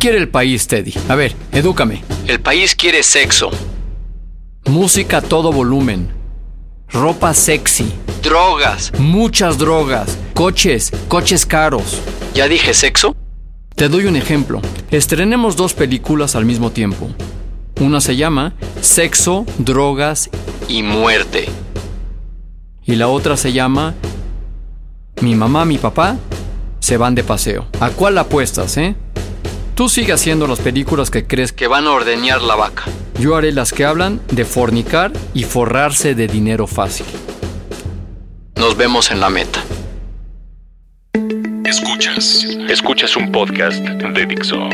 quiere el país, Teddy? A ver, edúcame. El país quiere sexo. Música a todo volumen. Ropa sexy. Drogas. Muchas drogas. Coches. Coches caros. ¿Ya dije sexo? Te doy un ejemplo. Estrenemos dos películas al mismo tiempo. Una se llama Sexo, Drogas y Muerte. Y la otra se llama Mi mamá, mi papá se van de paseo. ¿A cuál apuestas, eh? Tú sigue haciendo las películas que crees que van a ordeñar la vaca. Yo haré las que hablan de fornicar y forrarse de dinero fácil. Nos vemos en la meta. Escuchas. Escuchas un podcast de Dixo.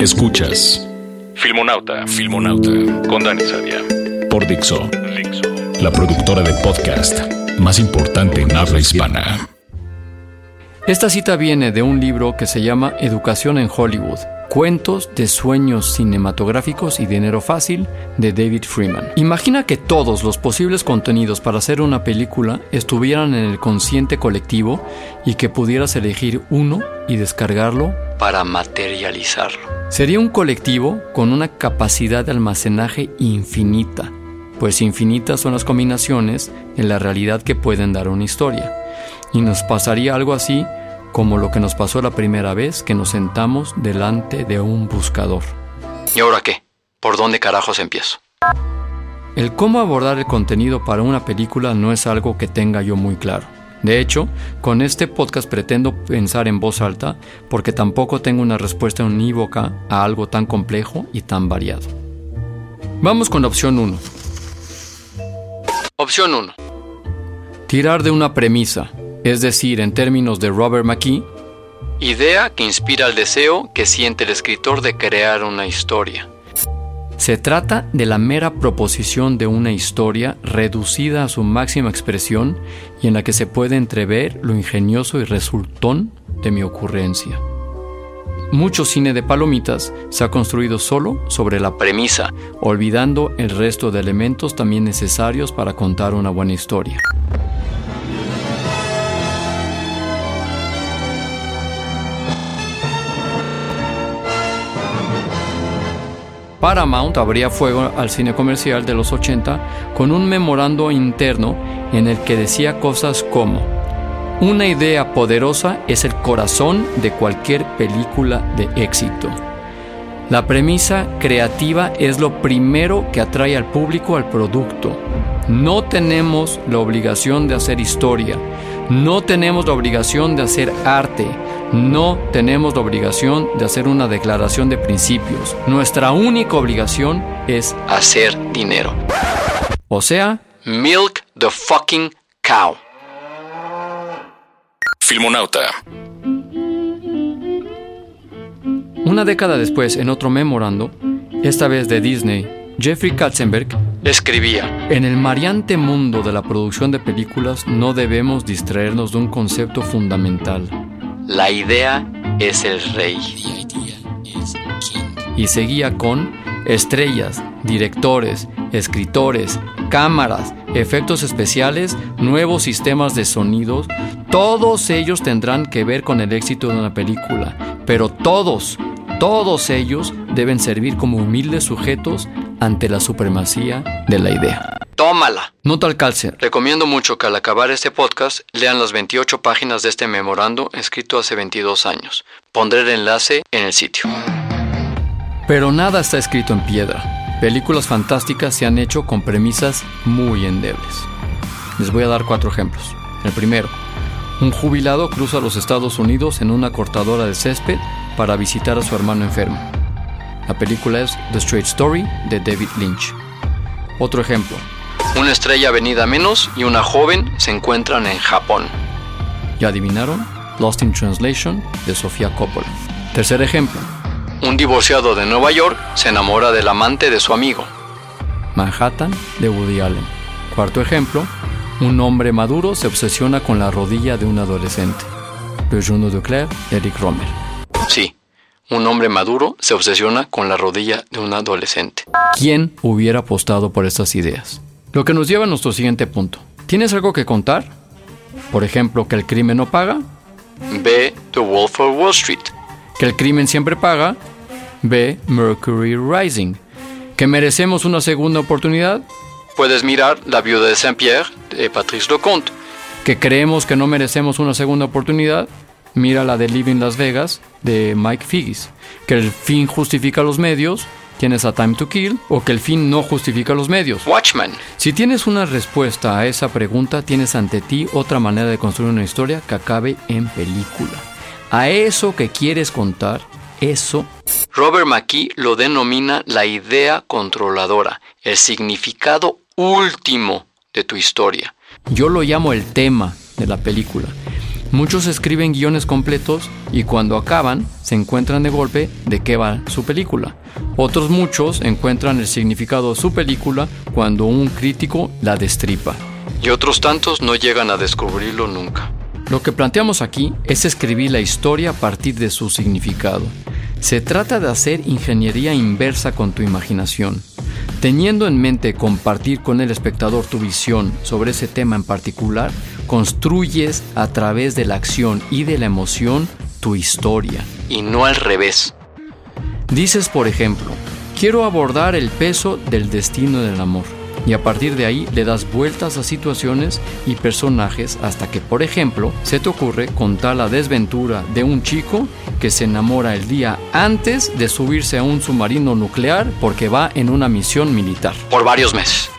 Escuchas. Filmonauta. Filmonauta. Con Dani Sadia. Por Dixo. Dixo. La productora de podcast más importante en habla hispana. Esta cita viene de un libro que se llama Educación en Hollywood. Cuentos de sueños cinematográficos y dinero fácil de David Freeman. Imagina que todos los posibles contenidos para hacer una película estuvieran en el consciente colectivo y que pudieras elegir uno y descargarlo para materializarlo. Sería un colectivo con una capacidad de almacenaje infinita, pues infinitas son las combinaciones en la realidad que pueden dar una historia. Y nos pasaría algo así como lo que nos pasó la primera vez que nos sentamos delante de un buscador. ¿Y ahora qué? ¿Por dónde carajos empiezo? El cómo abordar el contenido para una película no es algo que tenga yo muy claro. De hecho, con este podcast pretendo pensar en voz alta porque tampoco tengo una respuesta unívoca a algo tan complejo y tan variado. Vamos con la opción 1. Opción 1. Tirar de una premisa, es decir, en términos de Robert McKee, idea que inspira el deseo que siente el escritor de crear una historia. Se trata de la mera proposición de una historia reducida a su máxima expresión y en la que se puede entrever lo ingenioso y resultón de mi ocurrencia. Mucho cine de palomitas se ha construido solo sobre la premisa, olvidando el resto de elementos también necesarios para contar una buena historia. Paramount abría fuego al cine comercial de los 80 con un memorando interno en el que decía cosas como, una idea poderosa es el corazón de cualquier película de éxito. La premisa creativa es lo primero que atrae al público al producto. No tenemos la obligación de hacer historia, no tenemos la obligación de hacer arte, no tenemos la obligación de hacer una declaración de principios. Nuestra única obligación es hacer dinero. O sea, milk the fucking cow. Filmonauta. Una década después, en otro memorando, esta vez de Disney, Jeffrey Katzenberg escribía, En el mariante mundo de la producción de películas no debemos distraernos de un concepto fundamental. La idea es el rey. Y seguía con estrellas, directores, escritores, cámaras, efectos especiales, nuevos sistemas de sonidos, todos ellos tendrán que ver con el éxito de una película, pero todos, todos ellos deben servir como humildes sujetos ante la supremacía de la idea. Tómala. Nota al calce. Recomiendo mucho que al acabar este podcast lean las 28 páginas de este memorando escrito hace 22 años. Pondré el enlace en el sitio. Pero nada está escrito en piedra. Películas fantásticas se han hecho con premisas muy endebles. Les voy a dar cuatro ejemplos. El primero, Un jubilado cruza los Estados Unidos en una cortadora de césped para visitar a su hermano enfermo. La película es The Straight Story de David Lynch. Otro ejemplo. Una estrella venida menos y una joven se encuentran en Japón. ¿Ya adivinaron? Lost in Translation de Sofía Coppola. Tercer ejemplo. Un divorciado de Nueva York se enamora del amante de su amigo. Manhattan de Woody Allen. Cuarto ejemplo. Un hombre maduro se obsesiona con la rodilla de un adolescente. Le Juno de Claire de Eric Romer. Sí, un hombre maduro se obsesiona con la rodilla de un adolescente. ¿Quién hubiera apostado por estas ideas? Lo que nos lleva a nuestro siguiente punto. ¿Tienes algo que contar? Por ejemplo, que el crimen no paga. B. The Wolf of Wall Street. Que el crimen siempre paga. B. Mercury Rising. Que merecemos una segunda oportunidad. Puedes mirar La viuda de Saint-Pierre de Patrice Leconte. Que creemos que no merecemos una segunda oportunidad. Mira la de Living Las Vegas de Mike Figgis. Que el fin justifica los medios tienes a Time to Kill o que el fin no justifica los medios. Watchman. Si tienes una respuesta a esa pregunta, tienes ante ti otra manera de construir una historia que acabe en película. A eso que quieres contar, eso. Robert McKee lo denomina la idea controladora, el significado último de tu historia. Yo lo llamo el tema de la película. Muchos escriben guiones completos y cuando acaban se encuentran de golpe de qué va su película. Otros muchos encuentran el significado de su película cuando un crítico la destripa. Y otros tantos no llegan a descubrirlo nunca. Lo que planteamos aquí es escribir la historia a partir de su significado. Se trata de hacer ingeniería inversa con tu imaginación. Teniendo en mente compartir con el espectador tu visión sobre ese tema en particular, construyes a través de la acción y de la emoción tu historia, y no al revés. Dices, por ejemplo, quiero abordar el peso del destino del amor, y a partir de ahí le das vueltas a situaciones y personajes hasta que, por ejemplo, se te ocurre contar la desventura de un chico que se enamora el día antes de subirse a un submarino nuclear porque va en una misión militar. Por varios meses.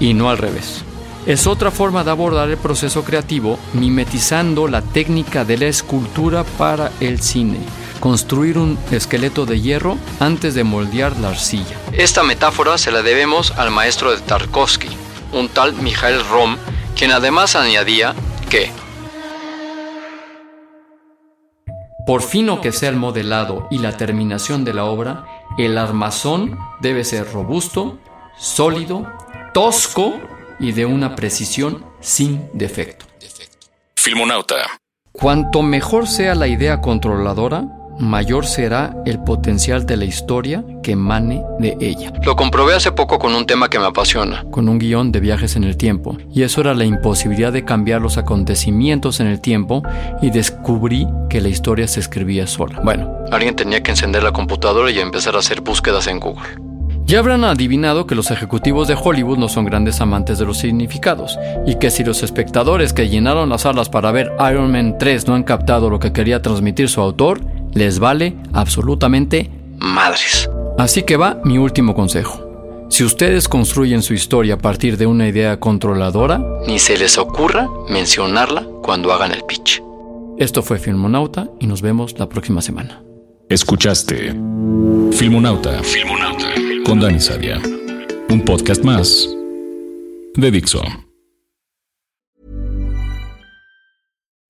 Y no al revés. Es otra forma de abordar el proceso creativo mimetizando la técnica de la escultura para el cine. Construir un esqueleto de hierro antes de moldear la arcilla. Esta metáfora se la debemos al maestro de Tarkovsky, un tal Mijael Rom, quien además añadía que por fino que sea el modelado y la terminación de la obra, el armazón debe ser robusto, sólido, tosco y de una precisión sin defecto. Filmonauta. Cuanto mejor sea la idea controladora, mayor será el potencial de la historia que emane de ella. Lo comprobé hace poco con un tema que me apasiona, con un guion de viajes en el tiempo, y eso era la imposibilidad de cambiar los acontecimientos en el tiempo y descubrí que la historia se escribía sola. Bueno, alguien tenía que encender la computadora y empezar a hacer búsquedas en Google. Ya habrán adivinado que los ejecutivos de Hollywood no son grandes amantes de los significados, y que si los espectadores que llenaron las salas para ver Iron Man 3 no han captado lo que quería transmitir su autor, les vale absolutamente madres. Así que va mi último consejo. Si ustedes construyen su historia a partir de una idea controladora, ni se les ocurra mencionarla cuando hagan el pitch. Esto fue Filmonauta y nos vemos la próxima semana. Escuchaste Filmonauta. Filmonauta con Dani Sadia. Un podcast más de Dixo.